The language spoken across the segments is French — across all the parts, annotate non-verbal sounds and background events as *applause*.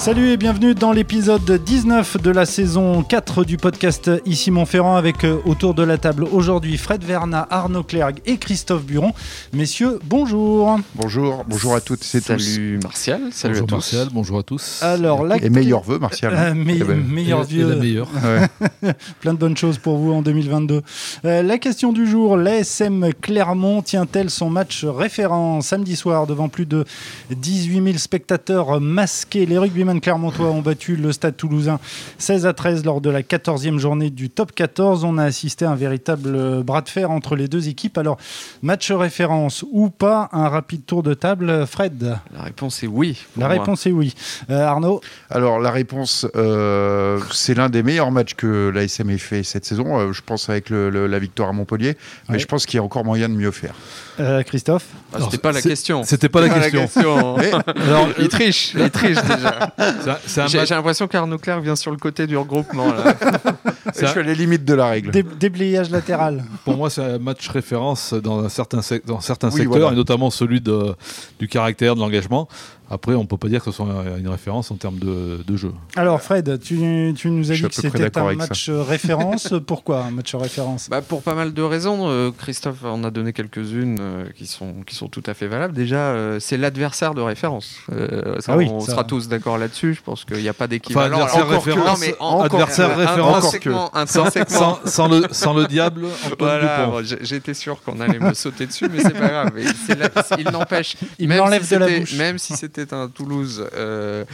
Salut et bienvenue dans l'épisode 19 de la saison 4 du podcast Ici Montferrand avec euh, autour de la table aujourd'hui Fred Verna, Arnaud Clergue et Christophe Buron. Messieurs, bonjour. Bonjour, bonjour à toutes et tous. Salut Martial, salut bonjour à tous. Martial, bonjour à tous. Alors, la... Et meilleurs vœux, Martial. Euh, me- Eh ben, meilleurs la meilleure. *laughs* ouais. *laughs* Plein de bonnes choses pour vous en 2022. Euh, la question du jour, l'ASM Clermont tient-elle son match référent samedi soir devant plus de 18 000 spectateurs masqués? Les rugbymen clermontois ont battu le stade toulousain 16 à 13 lors de la 14e journée du top 14. On a assisté à un véritable bras de fer entre les deux équipes. Alors, match référence ou pas Un rapide tour de table. Fred La réponse est oui. La moi. réponse est oui. Euh, Arnaud Alors, la réponse, euh, c'est l'un des meilleurs matchs que l'ASM ait fait cette saison. euh, je pense avec le- le- la victoire à Montpellier. Mais Ouais. je pense qu'il y a encore moyen de mieux faire. Euh, Christophe Ah, C'était pas la question. C'était pas la question. Mais- *laughs* Alors, il triche, il triche déjà. J'ai l'impression qu'Arnaud Clerc vient sur le côté du regroupement. Là. *laughs* c'est Je suis à les limites de la règle. Dé- Déblayage latéral. pour moi, c'est un match référence dans un certain, sec- dans certains Oui, secteurs, voilà. et notamment celui de, du caractère, de l'engagement. Après, on peut pas dire que ce soit une référence en termes de, de jeu. Alors Fred, tu, tu nous as Je dit que c'était un match référence. *laughs* Pourquoi un match référence? Bah, pour pas mal de raisons, euh, Christophe en a donné quelques-unes euh, qui, sont, qui sont tout à fait valables. Déjà, euh, c'est l'adversaire de référence. Euh, ça, Ah oui, on ça- sera tous d'accord là-dessus. Je pense qu'il n'y a pas d'équivalent. adversaire Alors, encore que- référence, non, mais en- encore adversaire euh, référence. Sans, sans- sans le, sans le diable, *laughs* Voilà, bon, j'étais sûr qu'on allait me sauter dessus, mais c'est pas grave. Mais c'est la- il n'empêche. Il m'enlève si de la bouche. Même si c'était un Toulouse euh,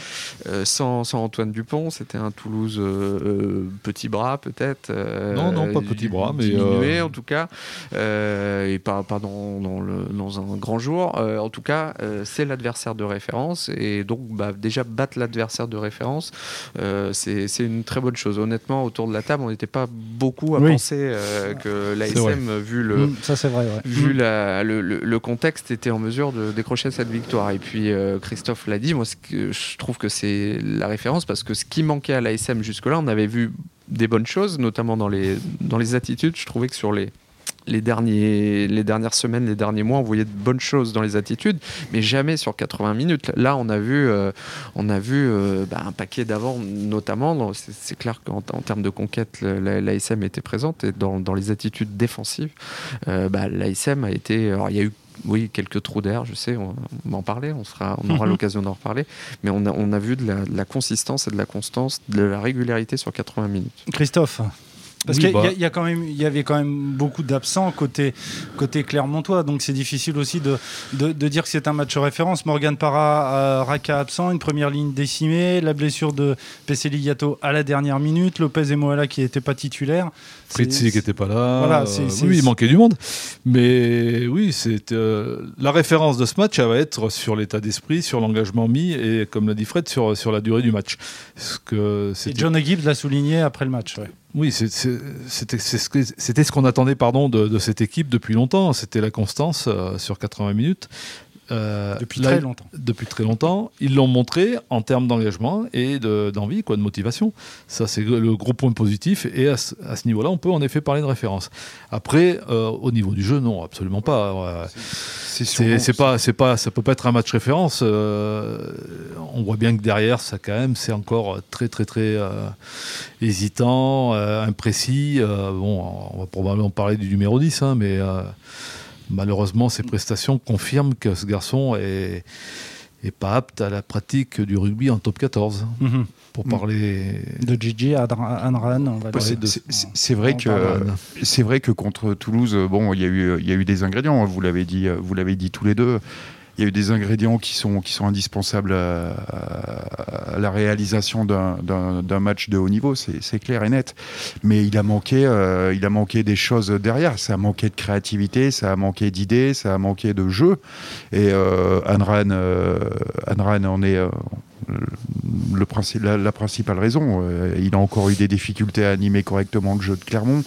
euh, sans, sans Antoine Dupont, c'était un Toulouse euh, petit bras peut-être. Non, non, pas petit bras, mais, diminué en tout cas, et pas, pas dans, dans le- dans un grand jour. En tout cas, c'est l'adversaire de référence, et donc bah, déjà battre l'adversaire de référence, c'est une très bonne chose. Honnêtement, autour de la table, on n'était pas beaucoup à Oui. penser que l'ASM, vu le, Mm, Ça c'est vrai. ouais. vu Mm. la- le, le- le contexte, était en mesure de décrocher cette victoire. Et puis euh, Christophe l'a dit, moi je trouve que c'est la référence parce que ce qui manquait à l'ASM jusque-là, on avait vu des bonnes choses, notamment dans les, dans les attitudes. Je trouvais que sur les, les, derniers, les dernières semaines, les derniers mois, on voyait de bonnes choses dans les attitudes, mais jamais sur 80 minutes. Là, on a vu, euh, on a vu euh, bah, un paquet d'avant, notamment. C'est clair qu'en en termes de conquête, l'ASM était présente et dans, dans les attitudes défensives, euh, bah, l'ASM a été. Alors, il y a eu. Oui, quelques trous d'air, je sais, on, on va en parler, on, sera, on aura Mhm. l'occasion d'en reparler, mais on a, on a vu de la, de la consistance et de la constance, de la régularité sur 80 minutes. Christophe. Parce Oui, qu'il y, a- bah. il y a quand même, il y avait quand même beaucoup d'absents côté côté Clermontois, donc c'est difficile aussi de, de, de dire que c'est un match référence. Morgan Parra, euh, Raka absent, une première ligne décimée, la blessure de Peseli Yato à la dernière minute, Lopez et Moala qui n'étaient pas titulaires. Fritzi qui n'était pas là. Voilà, euh, oui, il manquait du monde. Mais oui, c'est euh, la référence de ce match, elle va être sur l'état d'esprit, sur l'engagement mis et, comme l'a dit Fred, sur, sur la durée du match. Ce que Et John Gibbs l'a souligné après le match. ouais. Oui, c'était ce qu'on attendait pardon, de, de cette équipe depuis longtemps. C'était la constance euh, sur 80 minutes. Euh, Depuis là, très longtemps. Depuis très longtemps. Ils l'ont montré en termes d'engagement et de- d'envie, quoi, de motivation. Ça, c'est le gros point positif. Et à ce, niveau-là, on peut en effet parler de référence. Après, euh, au niveau du jeu, non, absolument pas. C'est pas, c'est pas, ça peut pas être un match référence. euh, on voit bien que derrière, ça quand même, c'est encore très, très, très hésitant, imprécis. Bon, on va probablement parler du numéro 10, hein, mais malheureusement, ses prestations confirment que ce garçon est, est pas apte à la pratique du rugby en top 14. Mhm. Pour parler De Gigi à Anran, on va c'est- vrai que c'est vrai que contre Toulouse, bon, il y a eu il y a eu des ingrédients. Vous l'avez dit, vous l'avez dit tous les deux. Il y a eu des ingrédients qui sont qui sont indispensables à, la réalisation d'un- match de haut niveau. C'est clair et net. Mais il a manqué euh, il a manqué des choses derrière. Ça a manqué de créativité, ça a manqué d'idées, ça a manqué de jeu. Et euh, Anran euh, en est euh, le la, principale raison. il a encore eu des difficultés à animer correctement le jeu de Clermont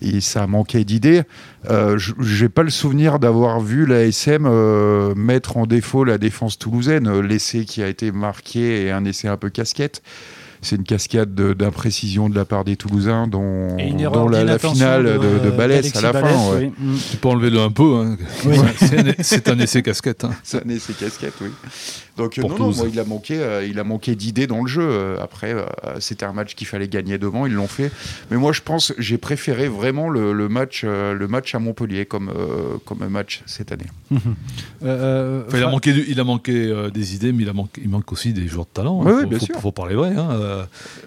et ça manquait d'idées. Euh, je n'ai pas le souvenir d'avoir vu la SM mettre en défaut la défense toulousaine. L'essai qui a été marqué est un essai un peu casquette c'est une cascade d'imprécision de, la part des Toulousains, dont, la, finale de, de, Balès à la fin. Tu peux enlever le un peu. Hein. c'est un, essai casquette. Hein. C'est un essai casquette, oui. Donc non, non il a manqué, euh, il a manqué d'idées dans le jeu. Euh, après, euh, c'était un match qu'il fallait gagner devant, ils l'ont fait. Mais moi, je pense, j'ai préféré vraiment le, match, le match à Montpellier comme comme match cette année. *laughs* il a manqué, il a manqué des idées, mais il a manqué, il manque aussi des joueurs de talent. Hein. Oui, bien sûr. Faut parler vrai.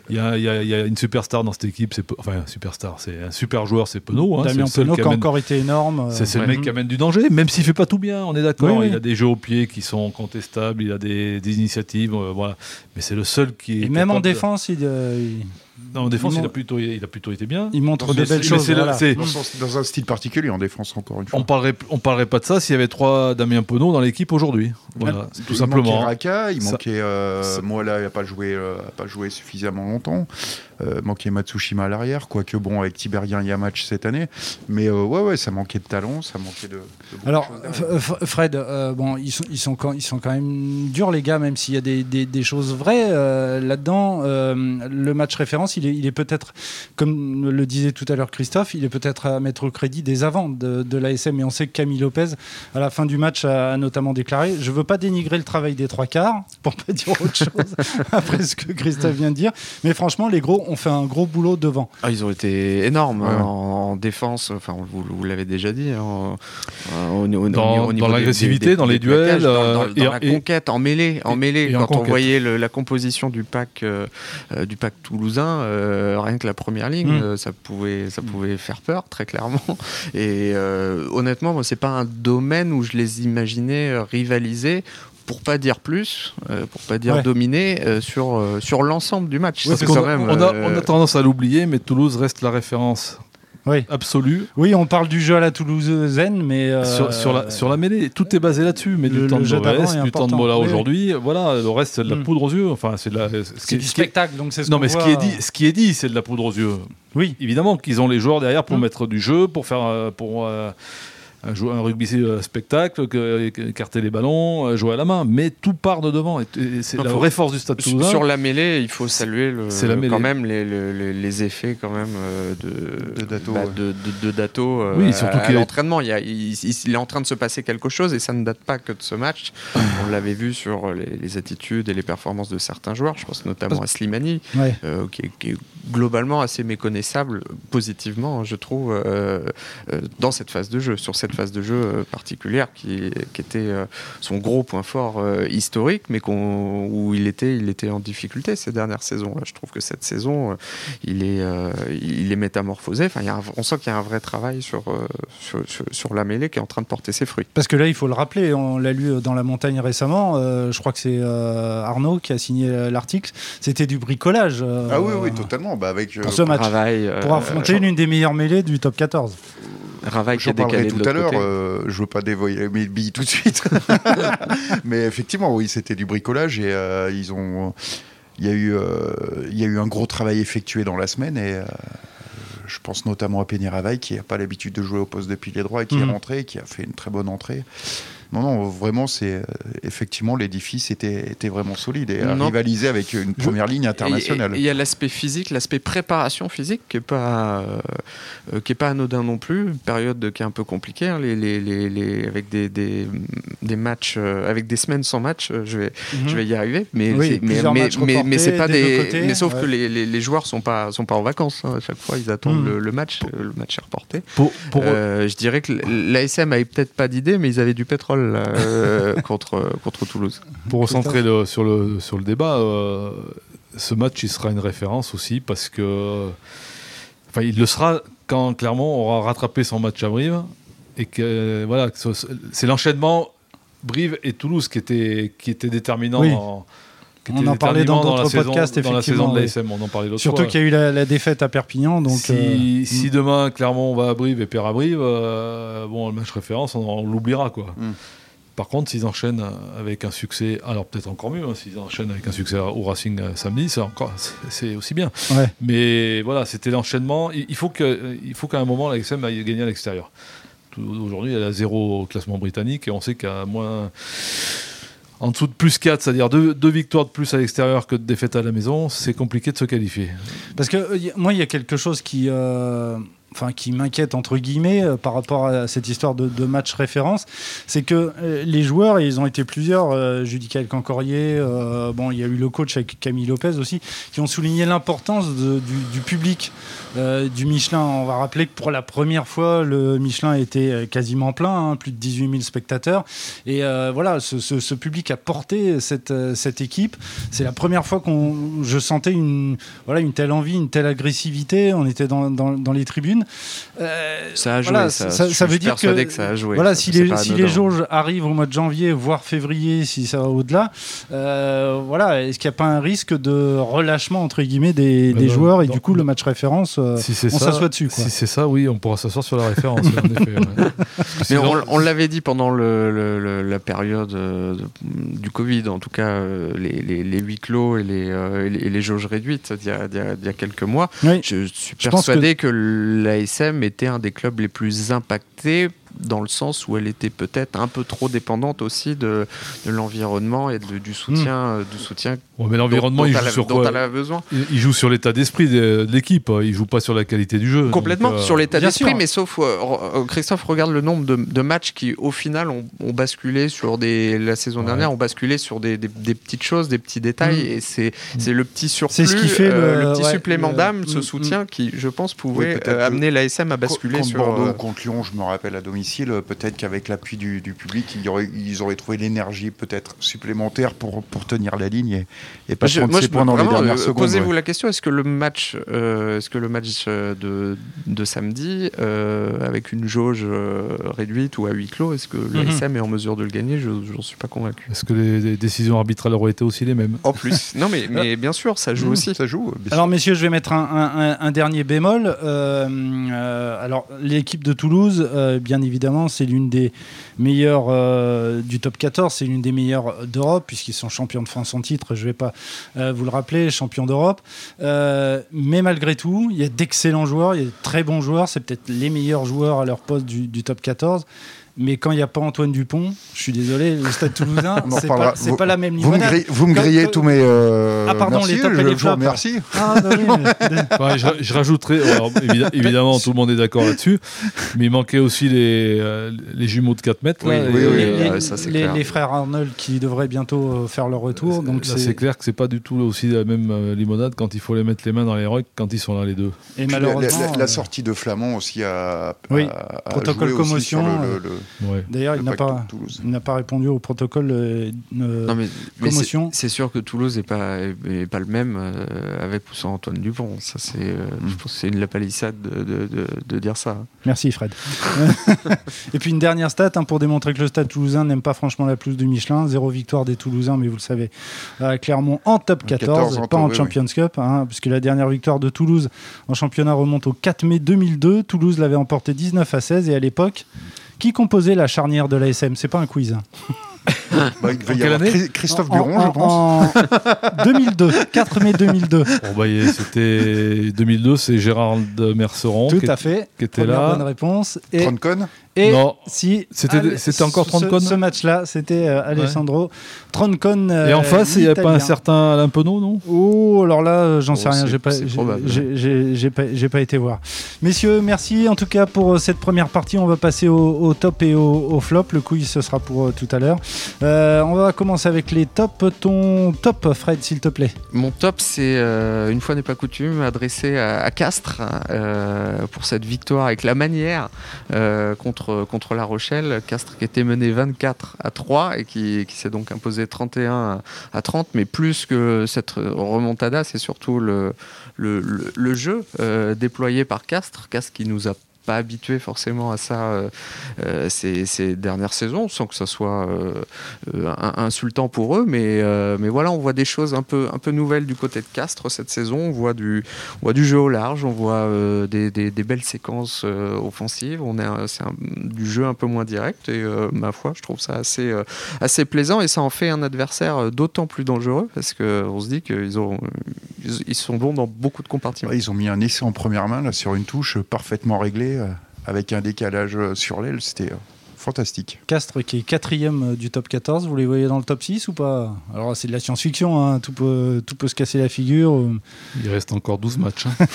Il y, a, une superstar dans cette équipe, c'est enfin superstar, c'est un super joueur, c'est Penaud. Hein, Damien Penaud qui a encore été énorme. C'est le mec qui amène du danger, même s'il fait pas tout bien. On est d'accord. Il a des jeux au pied qui sont contestables. Il a des, initiatives, euh, voilà. Mais c'est le seul qui est. Et même en défense, il, euh, en défense, il, a plutôt, il a plutôt été bien. Il montre des belles choses. Dans, un style particulier en défense, encore une fois. On parlerait, on parlerait pas de ça s'il y avait trois Damien Penaud dans l'équipe aujourd'hui. Voilà, tout simplement. Il manquait Raka, il manquait. Euh, moi, là, il n'a pas, joué, euh, pas joué suffisamment longtemps. Euh, manquait Matsushima à l'arrière, quoique bon, avec Tiberien, il y a match cette année. Mais euh, ouais, ouais, ça manquait de talent, ça manquait de. Alors, Fred, bon, ils sont, ils, sont quand, ils sont quand même durs, les gars, même s'il y a des, des, choses vraies là-dedans. le match référence, il est, il est peut-être, comme le disait tout à l'heure Christophe, il est peut-être à mettre au crédit des avants de, de l'ASM. Et on sait que Camille Lopez, à la fin du match, a, notamment déclaré Je veux pas dénigrer le travail des trois quarts, pour pas dire autre chose, *laughs* après ce que Christophe vient de dire. Mais franchement, les gros ont fait un gros boulot devant. Ah, ils ont été énormes hein, en, défense, enfin, vous, l'avez déjà dit. Hein, dans, l'agressivité, dans les duels. dans, la conquête, en mêlée. En mêlée quand on voyait la composition du pack, euh, euh, du pack toulousain, euh, rien que la première ligne, hmm. ça, pouvait, ça pouvait faire peur, très clairement. *laughs* Et honnêtement, moi, c'est pas un domaine où je les imaginais rivaliser pour pas dire plus, euh, pour pas dire dominer euh, sur, euh, sur l'ensemble du match. quand même, on, a, on, a, tendance à l'oublier, mais Toulouse reste la référence. Oui. absolue. Oui, on parle du jeu à la Toulousaine, mais sur, la, sur la mêlée, tout est basé là-dessus. Mais du temps de Mola du temps de Mola aujourd'hui, voilà, le reste c'est de la mm. poudre aux yeux. Enfin, c'est ce du spectacle, donc c'est ce Non, mais ce qui est dit, ce qui est dit, c'est de la poudre aux yeux. Oui, évidemment qu'ils ont les joueurs derrière pour mm. mettre du jeu, pour faire, pour un, jouer un rugby euh, spectacle, écarter les ballons, euh, jouer à la main, mais tout part de devant. c'est la vraie force du Stade Toulousain. Sur la mêlée, il faut saluer le, quand même les, les, effets quand même euh, de, Dato. Bah, de, de, Dato oui, surtout à, l'entraînement. Il, il, est en train de se passer quelque chose et ça ne date pas que de ce match. *coughs* On l'avait vu sur les, attitudes et les performances de certains joueurs. Je pense notamment à Slimani, qui, est, globalement assez méconnaissable positivement, je trouve, dans cette phase de jeu, sur cette phase de jeu euh, particulière qui, était euh, son gros point fort euh, historique, mais où il était, il était en difficulté ces dernières saisons. Je trouve que cette saison, il est, il est métamorphosé. Enfin, on sent qu'il y a un vrai travail sur, sur, la mêlée qui est en train de porter ses fruits. Parce que là, il faut le rappeler, on l'a lu dans La Montagne récemment, je crois que c'est Arnaud qui a signé l'article, c'était du bricolage. ah oui, oui, totalement. Bah avec, pour ce match, pour affronter l'une des meilleures mêlées du top 14. Ravaille qui a décalé tout à l'heure. Euh, je veux pas dévoiler mes billes tout de suite, *laughs* mais effectivement, oui, c'était du bricolage et euh, ils ont. Il y, a eu, euh, il y a eu un gros travail effectué dans la semaine et je pense notamment à Penny Ravaille qui n'a pas l'habitude de jouer au poste de pilier droit et qui est mhm. rentré, qui a fait une très bonne entrée. Non, non, vraiment, c'est euh, effectivement l'édifice était, était vraiment solide et rivalisé avec une première ligne internationale. Il y a l'aspect physique, l'aspect préparation physique qui est pas euh, qui est pas anodin non plus. Une période qui est un peu compliquée, hein, les, les, les, avec des, des, des, matchs, euh, avec des semaines sans match. je vais mhm. je vais y arriver, mais mais mais, mais, c'est pas des, mais sauf que les, les, joueurs sont pas sont pas en vacances. Hein. À chaque fois, ils attendent mhm. le, match. Le match est reporté. Pour, je dirais que l'ASM avait peut-être pas d'idée, mais ils avaient du pétrole euh, *laughs* contre, contre Toulouse. Pour recentrer sur, le, sur le débat, euh, ce match il sera une référence aussi parce que. Enfin, il le sera quand clairement on aura rattrapé son match à Brive et que voilà, c'est l'enchaînement Brive et Toulouse qui était, qui était déterminant on en parlait dans d'autres podcasts, effectivement. Dans la saison de l'ASM, on en parlait Surtout qu'il y a eu la, défaite à Perpignan. Donc, si, euh, si mm. demain, clairement, on va à Brive et perd à Brive, euh, bon, le match référence, on, l'oubliera. quoi. Mm. par contre, s'ils enchaînent avec un succès, alors peut-être encore mieux, hein, s'ils enchaînent avec un succès au Racing euh, samedi, c'est encore, c'est aussi bien. Ouais. Mais voilà, c'était l'enchaînement. Il il faut que, il faut qu'à un moment l'AXM aille gagner à l'extérieur. Tout- Aujourd'hui, elle a zéro au classement britannique et on sait qu'à moins en dessous de plus 4, c'est-à-dire deux, victoires de plus à l'extérieur que de défaites à la maison, c'est compliqué de se qualifier. Parce que euh, moi, il y a quelque chose qui, euh, enfin, qui m'inquiète entre guillemets euh, par rapport à cette histoire de, match référence, c'est que euh, les joueurs, et ils ont été plusieurs, euh, Judicael Cancorier, euh, bon, il y a eu le coach avec Camille Lopez aussi, qui ont souligné l'importance du, public du Michelin. On va rappeler que pour la première fois, le Michelin était quasiment plein, hein, plus de 18 000 spectateurs, et voilà, ce, public a porté cette, équipe. C'est la première fois qu'on, je sentais une, voilà, une telle envie, une telle agressivité. On était dans les tribunes. Euh, Ça a joué, voilà, ça, ça- je ça suis veut dire persuadé que- que ça a joué. voilà, si les, si jauges arrivent au mois de janvier, voire février, si ça va au-delà, euh, voilà, est-ce qu'il n'y a pas un risque de relâchement entre guillemets des, Bah, des joueurs et dans- du coup le match référence, euh, si on s'assoit dessus, quoi. Si c'est ça, oui, on pourra s'asseoir sur la référence. en effet, ouais. *laughs* Parce que Mais sinon- on, on l'avait dit pendant le, le- le- la période euh, du Covid, en tout cas les, les, les huis clos et les, euh, et les, et les jauges réduites d'il y, a- d'il y a- d'il y a quelques mois. Oui. Je suis persuadé que, l'ASM était un des clubs les plus impactés dans le sens où elle était peut-être un peu trop dépendante aussi de, de l'environnement et de- du soutien, euh, du soutien Ouais, mais l'environnement, dont, il dont joue elle a- sur dont quoi elle a besoin. il, joue sur l'état d'esprit de, de l'équipe. hein. Il joue pas sur la qualité du jeu. Complètement Donc, euh, sur l'état d'esprit, sûr. mais sauf euh, Christophe regarde le nombre de, de matchs qui, au final, ont, ont basculé sur des la saison Ouais. dernière, ont basculé sur des, des- des petites choses, des petits détails, Mm. et c'est c'est le petit surplus, C'est ce qui fait euh, le- petit ouais, supplément le- d'âme, ce Mm, soutien qui, je pense, pouvait euh, amener l'ASM à basculer contre sur. Bordeaux euh, contre Lyon, je me rappelle à domicile, euh, peut-être qu'avec l'appui du, du public, il y aurait- ils auraient trouvé l'énergie peut-être supplémentaire pour, pour tenir la ligne et, et pas prendre ses points dans les dernières euh, secondes. Posez-vous ouais. la question est-ce que le match, euh, est-ce que le match euh, de, de samedi, euh, avec une jauge réduite ou à huis clos, est-ce que Mhm. l'ASM est en mesure de le gagner? Je n'en suis pas convaincu. Est-ce que les, les décisions arbitrales auraient été aussi les mêmes? En plus. *laughs* non, mais, mais bien sûr, ça joue Mmh, aussi. Ça joue. Alors messieurs, je vais mettre un, un- un- un dernier bémol. Euh, euh, alors l'équipe de Toulouse, euh, bien évidemment, c'est l'une des meilleures euh, du top 14, c'est l'une des meilleures d'Europe puisqu'ils sont champions de France en titre. Je ne vais pas euh, vous le rappeler, champions d'Europe. Euh, mais malgré tout, il y a d'excellents joueurs, il y a de très bons joueurs. C'est peut-être les meilleurs joueurs à leur poste du top 14. Mais quand il n'y a pas Antoine Dupont, je suis désolé, le Stade Toulousain, *laughs* c'est pas, pas la même Vous me limonade. grillez, vous me grillez tous mes. euh, Ah, pardon, merci, les tops et je, les flops. remercie. Ah, bah oui, mais- *laughs* Ouais, je, je alors, évi- *laughs* évidemment, tout le monde est d'accord là-dessus, mais il manquait aussi les, euh, les jumeaux de 4 mètres. Oui, là, oui, et- oui, les, les- ça, c'est les- clair. les frères Arnold qui devraient bientôt euh, faire leur retour. Donc c'est clair que c'est pas du tout aussi la même limonade quand il faut les mettre les mains dans les rucks quand ils sont là les deux. et la- malheureusement. la, la sortie de Flamand aussi a, Oui, a- a protocole joué aussi commotion, sur le- le- le- Ouais. D'ailleurs, le il n'a pas, il n'a pas répondu au protocole. euh, euh, Non, mais, c'est- commotion. c'est sûr que Toulouse n'est pas, est pas le même euh, avec ou sans Antoine Dupont. Ça, c'est, euh, Mm. Je pense que c'est une lapalissade de, de, de, de dire ça. Merci Fred. *laughs* et puis une dernière stat hein, pour démontrer que le Stade Toulousain n'aime pas franchement la pelouse du Michelin. Zéro victoire des Toulousains, mais vous le savez, Clermont en top 14, 14 en pas en oui, Champions Cup, hein, puisque la dernière victoire de Toulouse en championnat remonte au 4 mai 2002. Toulouse l'avait emporté 19 à 16 et à l'époque. Qui composait la charnière de l'ASM? C'est pas un quiz. hein. Bah, il va y avoir Christophe Buron, en- je pense. En 2002, 4 mai 2002. Bon, bah, c'était 2002, c'est Gérard de Merceron Tout qui, à fait. qui était Première là. bonne réponse. Et, Troncon et Non. si C'était- c'était encore ce- Troncon Ce, match-là, c'était euh, Alessandro Troncon. Et en euh, face, il n'y a pas un certain Alain Penaud, non? Oh, alors là, euh, j'en Oh, sais rien. c'est- J'ai pas, j'ai- pas, pas été voir. Messieurs, merci en tout cas pour euh, cette première partie. On va passer au, au top et au, au flop. Le quiz, ce sera pour euh, tout à l'heure. Euh, on va commencer avec les tops. Ton top, Fred, s'il te plaît. Mon top, c'est euh, une fois n'est pas coutume, adressé à, à Castres euh, pour cette victoire avec la manière euh, contre, La Rochelle. Castres qui était mené 24 à 3 et qui, qui s'est donc imposé 31 à 30. Mais plus que cette remontada, c'est surtout le, le, le- le jeu euh, déployé par Castres. Castres qui nous a pas habitués forcément à ça ces, ces, dernières saisons, sans que ça soit insultant pour eux. Mais, mais voilà, on voit des choses un peu, un peu nouvelles du côté de Castres cette saison. On voit du, on voit du jeu au large, on voit des, des, belles séquences offensives. On est, c'est du jeu un peu moins direct et ma foi, je trouve ça assez, assez plaisant et ça en fait un adversaire d'autant plus dangereux parce qu'on se dit qu'ils ont, ils sont bons dans beaucoup de compartiments. ils ont mis un essai en première main là, sur une touche parfaitement réglée euh, avec un décalage euh, sur l'aile. C'était euh, fantastique. Castres qui est quatrième du top 14, vous les voyez dans le top 6 ou pas? Alors c'est de la science-fiction, hein. tout, peut, tout peut se casser la figure. Il reste encore 12 matchs. Hein.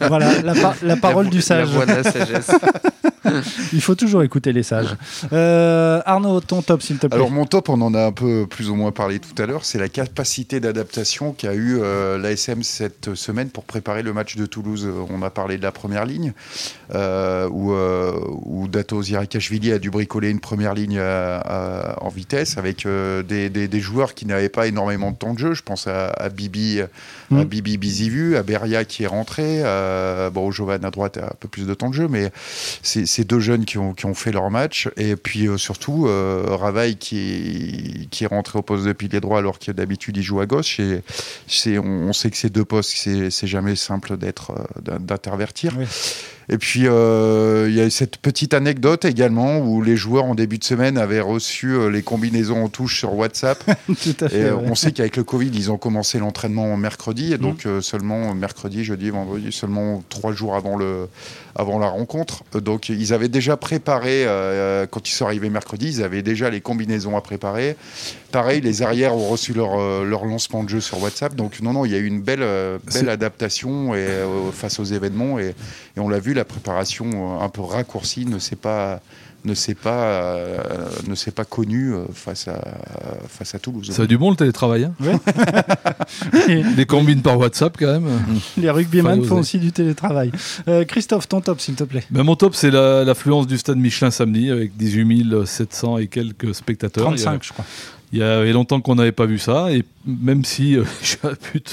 *laughs* voilà, la, parole du sage. La sagesse. *laughs* Il faut toujours écouter les sages. Euh, Arnaud, ton top, s'il te plaît. Alors, mon top, on en a un peu plus ou moins parlé tout à l'heure, c'est la capacité d'adaptation qu'a eu euh, l'ASM cette semaine pour préparer le match de Toulouse. On a parlé de la première ligne, euh, où, où, Dato Zirakashvili a dû bricoler une première ligne en vitesse avec des, joueurs qui n'avaient pas énormément de temps de jeu. Je pense à, Bibi, à hmm. Bibi Bizivu, à Beria qui est rentré, bon, Jovan à droite a un peu plus de temps de jeu, mais c'est ces deux jeunes qui ont, qui ont, fait leur match. Et puis euh, surtout, euh, Ravaille qui, qui est rentré au poste de pilier droit alors que d'habitude il joue à gauche. Et on, on sait que ces deux postes, c'est jamais simple d'être euh, d'intervertir. Et puis, euh, il y a cette petite anecdote également où les joueurs en début de semaine avaient reçu euh, les combinaisons en touche sur WhatsApp. *laughs* Tout à fait, et on sait qu'avec le Covid, ils ont commencé l'entraînement mercredi. Et donc, euh, seulement mercredi, jeudi, vendredi, seulement trois jours avant, le, avant la rencontre. Donc, ils avaient déjà préparé, quand ils sont arrivés mercredi, ils avaient déjà les combinaisons à préparer. Pareil, les arrières ont reçu leur, leur lancement de jeu sur WhatsApp. Donc, non, non, il y a eu une belle, belle adaptation et, face aux événements. Et, et on l'a vu, la préparation euh, un peu raccourcie ne s'est pas ne s'est pas, euh, ne s'est pas connu euh, face à, face à Toulouse. Ça a du bon le télétravail. Hein *laughs* Les combines par WhatsApp quand même. Les rugbyman font aussi du télétravail. Christophe, ton top s'il te plaît. Ben, mon top c'est l'affluence du stade Michelin samedi avec 18 700 et quelques spectateurs. 35 je crois. Il y avait longtemps qu'on n'avait pas vu ça, et même si *laughs* je,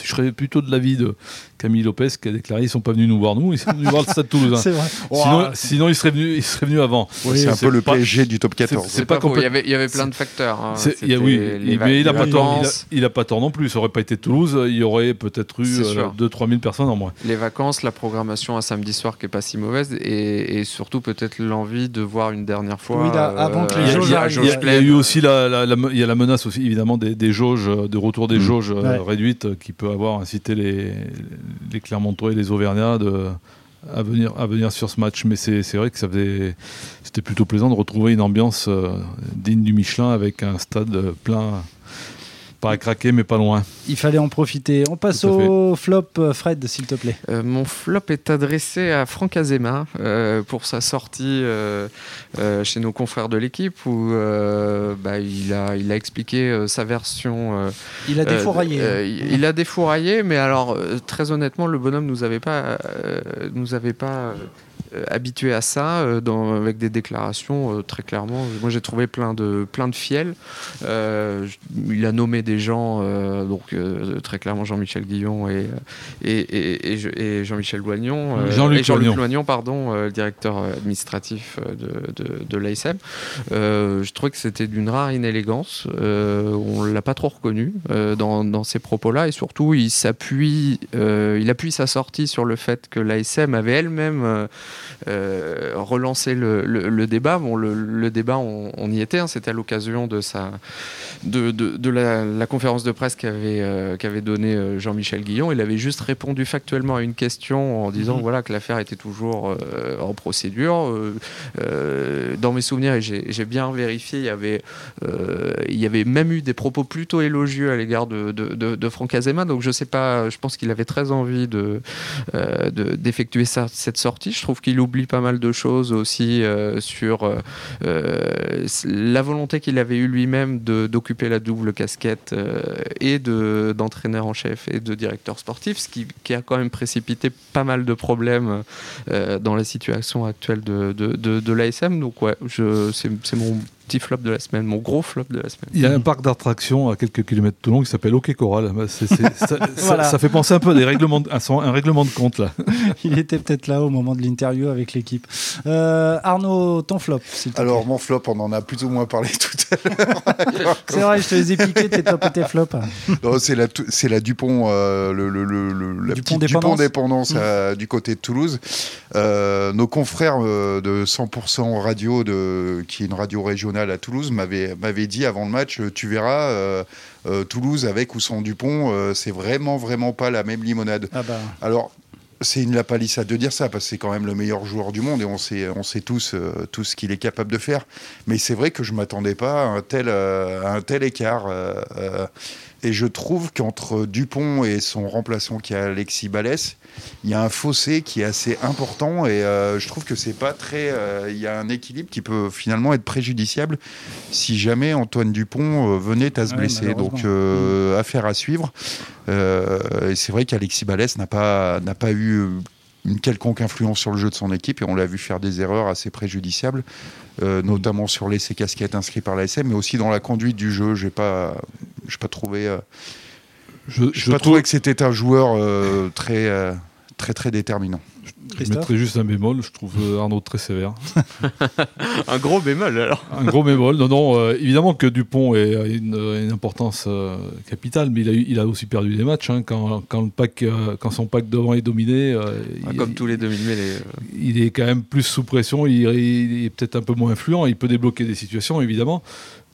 serais plutôt de l'avis de Camille Lopez qui a déclaré qu'ils ne sont pas venus nous voir nous, ils sont venus *laughs* voir le Stade Toulousain. C'est vrai. Sinon, sinon ils, seraient venus, ils seraient venus avant. c'est un peu le PSG du top 14. C'est pas, il, y avait, il y avait plein de facteurs. Hein. oui, mais il n'a pas, tort, il a, pas tort non plus. Ça n'aurait pas été Toulouse, il y aurait peut-être eu 2-3 000 personnes en moins. Les vacances, la programmation un samedi soir qui n'est pas si mauvaise, et, surtout peut-être l'envie de voir une dernière fois. Oui, avant que les jauges Il y a eu aussi la, il y a la menace aussi évidemment des, jauges, de retour des mm. jauges euh, réduites qui peut avoir incité les, les Clermontois et les Auvergnats à, venir, à venir sur ce match. Mais c'est vrai que ça c'était plutôt plaisant de retrouver une ambiance euh, digne du Michelin avec un stade plein pas craquer, mais pas loin. Il fallait en profiter. On passe au flop, euh, Fred, s'il te plaît. Euh, mon flop est adressé à Franck Azema euh, pour sa sortie chez nos confrères de l'équipe où bah, il, a, il a expliqué sa version. il a défouraillé. Hein. il, a défouraillé, mais alors, très honnêtement, le bonhomme nous avait pas. nous avait pas euh, habitué à ça, euh, dans, avec des déclarations euh, très clairement. Moi, j'ai trouvé plein de, plein de fiels. il a nommé des gens, donc très clairement Jean-Michel Guillon et, et, et, Jean-Michel Loignon. Jean-Luc Jean Loignon. pardon, directeur administratif de, de, de l'ASM. je trouvais que c'était d'une rare inélégance. on ne l'a pas trop reconnu dans, dans, ces propos-là. Et surtout, il s'appuie, il appuie sa sortie sur le fait que l'ASM avait elle-même euh, relancer le, débat. Bon, le, débat, on, y était, hein. c'était à l'occasion de, sa, de, de, la, conférence de presse qu'avait euh, qu'avait donné euh, Jean-Michel Guillon. Il avait juste répondu factuellement à une question en disant mhm. voilà, que l'affaire était toujours en procédure. dans mes souvenirs, et j'ai bien vérifié, il y, avait, il y avait même eu des propos plutôt élogieux à l'égard de, de, Franck Azema. Donc je sais pas, je pense qu'il avait très envie d'effectuer cette sortie. Je trouve qu'il oublie pas mal de choses aussi euh, sur euh, euh, la volonté qu'il avait eu lui-même d'occuper la double casquette et d'entraîneur en chef et de directeur sportif, ce qui, qui, a quand même précipité pas mal de problèmes dans la situation actuelle de, de, de, l'ASM. Donc ouais, c'est mon petit flop de la semaine, mon gros flop de la semaine. Il y a un parc d'attractions à quelques kilomètres de Toulon qui s'appelle OK Coral. Bah, ça, *laughs* ça, fait penser un peu à, des règlements un règlement de compte là. *laughs* Il était peut-être là au moment de l'interview avec l'équipe. Euh, Arnaud, ton flop Alors mon flop, on en a plus ou moins parlé *laughs* tout à l'heure. c'est vrai, je te les ai piqués, tes top et tes flops. c'est la, c'est la Dupont, euh, le, le, le, la Dupont petite Dupont dépendance mmh. du côté de Toulouse. nos confrères de 100% radio, de, qui est une radio régionale à Toulouse, m'avait dit avant le match, tu verras, Toulouse avec ou sans Dupont, c'est vraiment, vraiment pas la même limonade. Ah bah. Alors, c'est une lapalissade de dire ça, parce que c'est quand même le meilleur joueur du monde et on sait, on sait tous, euh, tout ce qu'il est capable de faire. Mais c'est vrai que je ne m'attendais pas à un tel, euh, un tel écart. Euh, et je trouve qu'entre Dupont et son remplaçant qui est Alexis Balès, il y a un fossé qui est assez important et je trouve que c'est pas très. Il y a un équilibre qui peut finalement être préjudiciable si jamais Antoine Dupont venait à se blesser. Donc, affaire à suivre. Euh, et c'est vrai qu'Alexis Balès n'a pas, n'a pas eu une quelconque influence sur le jeu de son équipe et on l'a vu faire des erreurs assez préjudiciables, euh, notamment sur l'essai casquette inscrit par l'ASM, mais aussi dans la conduite du jeu. J'ai pas, j'ai pas trouvé, euh, je, je, pas trouvé que c'était un joueur très, très très déterminant. Je mettrais juste un bémol, je trouve euh, Arnaud très sévère. *laughs* un gros bémol alors Un gros bémol, non, non, euh, évidemment que Dupont a une, une importance euh, capitale, mais il a, il a aussi perdu des matchs. Hein, quand, quand, le pack, quand son pack devant est dominé. Ah, comme tous les demi Il est quand même plus sous pression, il, il est peut-être un peu moins influent, il peut débloquer des situations évidemment,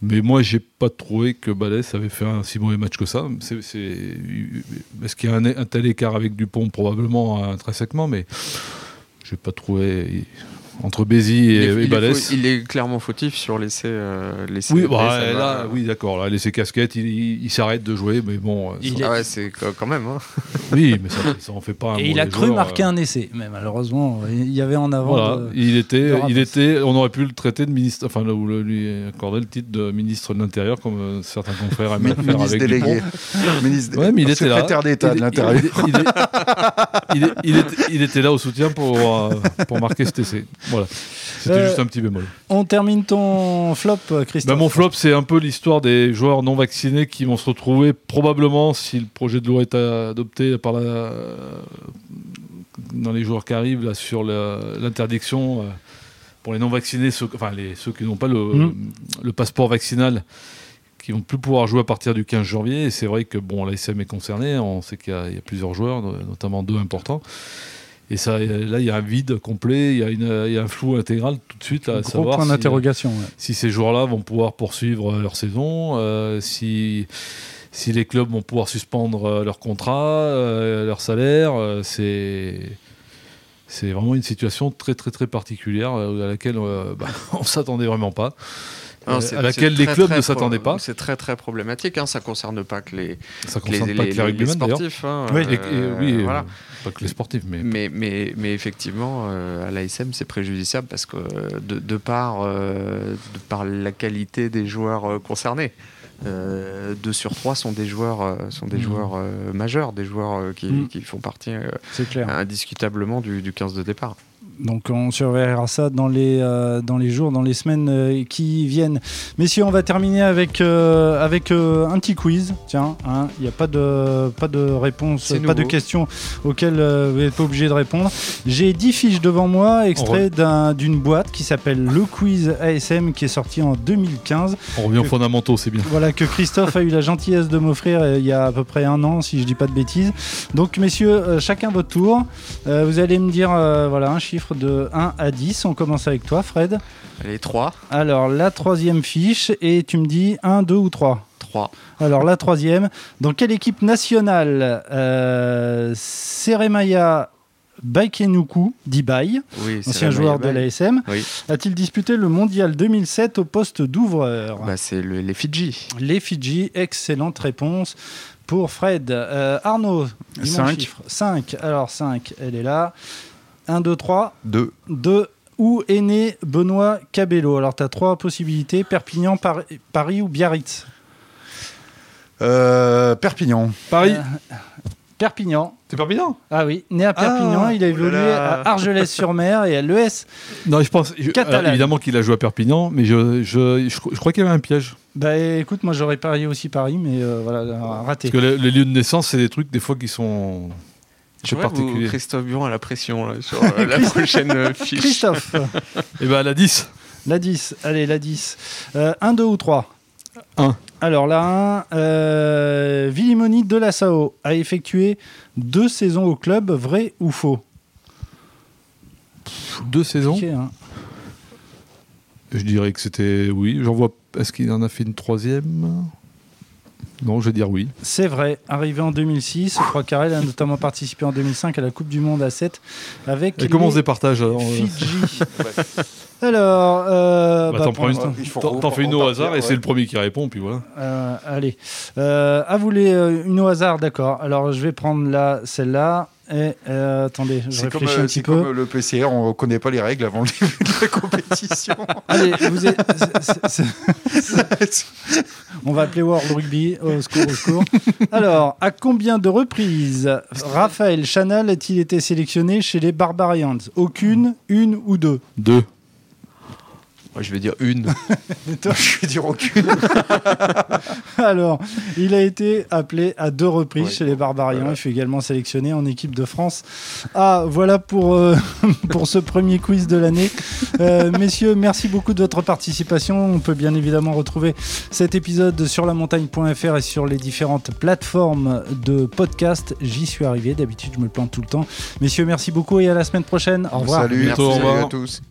mais moi, j'ai pas trouvé que Balès avait fait un si mauvais match que ça. C'est, Est-ce qu'il y a un, tel écart avec Dupont? Probablement intrinsèquement, mais j'ai pas trouvé entre Bézi et, Balès. il est clairement fautif sur l'essai. Euh, oui, bah, là, oui, d'accord. Là, l'essai casquette, il, s'arrête de jouer, mais bon. Euh, il ah ouais, c'est quand même. Hein. *laughs* oui, mais ça, ça en fait pas un. Et il a cru marquer euh. un essai, mais malheureusement, il y avait en avant. Voilà, il était, il était. On aurait pu le traiter de ministre, enfin, ou lui accorder le titre de ministre de l'Intérieur, comme certains confrères aiment *laughs* faire avec délégué. *laughs* ministre ouais, mais il était là. d'État de l'Intérieur. Il était là au soutien pour pour marquer cet essai. Voilà. C'était euh, juste un petit bémol. On termine ton flop, Christophe. Bah, mon flop, c'est un peu l'histoire des joueurs non vaccinés qui vont se retrouver probablement, si le projet de loi est adopté par la... dans les jours qui arrivent, là, sur l'interdiction euh, pour les non vaccinés, ceux, enfin les, ceux qui n'ont pas le, mmh. le, passeport vaccinal qui vont plus pouvoir jouer à partir du 15 janvier. Et c'est vrai que bon, l'ASM est concernée, on sait qu'il y, y, a plusieurs joueurs, notamment deux importants. Et ça, là, il y a un vide complet, il y, a il y a un flou intégral tout de suite à savoir point d'interrogation. Si, ces joueurs-là vont pouvoir poursuivre leur saison, euh, si, si les clubs vont pouvoir suspendre euh, leur contrat, euh, leur salaire, c'est c'est vraiment une situation très très très particulière à laquelle *laughs* bah, on s'attendait vraiment pas. Euh, à laquelle les clubs ne s'attendaient pas. C'est très très problématique. Hein. Ça ne concerne pas que les, ça concerne les, pas que les, les sportifs. Hein. oui, euh, oui voilà. pas que les sportifs. Mais, mais, mais, mais effectivement, euh, à l'ASM, c'est préjudiciable parce que de, de par, de par la qualité des joueurs concernés. Euh, deux sur trois sont des joueurs, sont des mmh. joueurs majeurs, des joueurs qui, mmh. qui, font partie indiscutablement du, du 15 de départ. Donc on surveillera ça dans les, euh, dans les jours, dans les semaines euh, qui viennent. Messieurs, on va terminer avec, euh, avec un petit quiz. Tiens, hein, il n'y a pas de, pas de réponse, pas de questions auxquelles vous n'êtes pas obligé de répondre. J'ai 10 fiches devant moi, extrait d'une boîte qui s'appelle Le Quiz ASM, qui est sorti en 2015. On revient aux fondamentaux, c'est bien. Voilà, que Christophe a eu la gentillesse de m'offrir il y a à peu près un an, si je ne dis pas de bêtises. Donc messieurs, chacun votre tour. vous allez me dire voilà, un chiffre de 1 à 10. On commence avec toi, Fred. Allez, 3. Alors, la troisième fiche, et tu me dis 1, 2 ou 3 3. Alors, la troisième. Dans quelle équipe nationale euh, Seremaya Baikenuku Dibaï, ancien joueur de l'ASM, a-t-il disputé le mondial 2007 au poste d'ouvreur bah, C'est les Fidji. Les Fidji, excellente réponse pour Fred. Euh, Arnaud, 5. 5. Alors 5, elle est là. 1, 2, 3. 2. 2. Où est né Benoît Cabello? Alors, tu as trois possibilités Perpignan, Paris ou Biarritz? Euh, Perpignan. Paris. Perpignan. C'est Perpignan? Ah oui, né à Perpignan, Ah, il a évolué à Argelès-sur-Mer et à l'ES. Non, je pense. je- évidemment qu'il a joué à Perpignan, mais je, je, je, je crois qu'il y avait un piège. Bah écoute, moi j'aurais parié aussi Paris, mais euh, voilà, raté. Parce que le- les lieux de naissance, c'est des trucs des fois qui sont. Je vous, particuliers. Christophe Buron à la pression là, sur *laughs* euh, la prochaine euh, fiche. Christophe, *laughs* Et ben à la 10. la 10, allez, la 10. Euh, 1, 2 ou 3 Un. Alors la 1, euh, Villimoni de la Sao a effectué deux saisons au club, vrai ou faux? Deux saisons? Ok, hein. Je dirais que c'était oui. J'en vois. Est-ce qu'il en a fait une troisième? Non, je vais dire oui. C'est vrai, arrivé en 2006, je crois qu'Arel a notamment participé en 2005 à la Coupe du Monde à 7 avec Et comment on les se départage alors, euh, Fidji. *laughs* Alors, euh, bah, bah, T'en prends fais une au hasard et ouais. c'est le premier qui répond, puis voilà. Euh, allez. Euh, ah, vous voulez euh, une au hasard, d'accord. Alors, je vais prendre là, celle-là. Et euh, attendez, je C'est réfléchis un petit c'est peu. comme le PCR, on ne connaît pas les règles avant le début de la compétition. *laughs* Allez, vous êtes- c'est- c'est- *laughs* on va appeler World Rugby. Au secours, au secours. Alors, à combien de reprises Raphaël Chanal a-t-il été sélectionné chez les Barbarians? Aucune, une ou deux? Deux. Moi, je vais dire une. *laughs* Je vais dire aucune. *laughs* Alors, il a été appelé à deux reprises Ouais. chez les Barbarians. Il fut également sélectionné en équipe de France. Ah, voilà pour, euh, *laughs* pour ce premier quiz de l'année. Euh, messieurs, merci beaucoup de votre participation. On peut bien évidemment retrouver cet épisode sur lamontagne.fr et sur les différentes plateformes de podcast. J'y suis arrivé. D'habitude, je me le plante tout le temps. Messieurs, merci beaucoup et à la semaine prochaine. Au revoir. Salut, Merci. salut Au revoir. à tous.